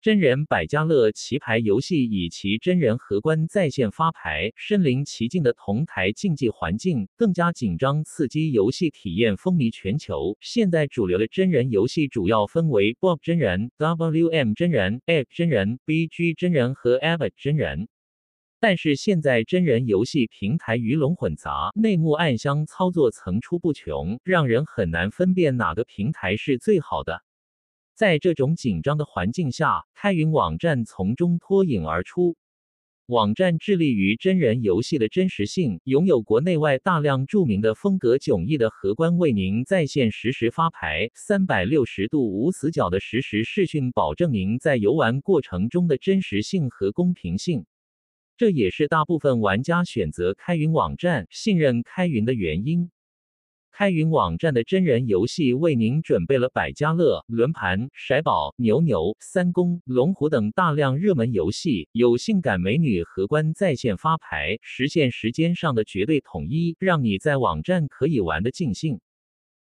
真人百家乐棋牌游戏以其真人荷官在线发牌、身临其境的同台竞技环境，更加紧张刺激游戏体验风靡全球。现在主流的真人游戏主要分为 Bob 真人、WM 真人、App 真人、BG 真人和 Abbott 真人。但是现在真人游戏平台鱼龙混杂，内幕暗箱操作层出不穷，让人很难分辨哪个平台是最好的。在这种紧张的环境下，开云网站从中脱颖而出。网站致力于真人游戏的真实性，拥有国内外大量著名的风格迥异的荷官为您在线实时发牌，三百六十度无死角的实时视讯，保证您在游玩过程中的真实性和公平性。这也是大部分玩家选择开云网站、信任开云的原因。开云网站的真人游戏为您准备了百家乐、轮盘、骰宝、牛牛、三公、龙虎等大量热门游戏，有性感美女荷官在线发牌，实现时间上的绝对统一，让你在网站可以玩得尽兴。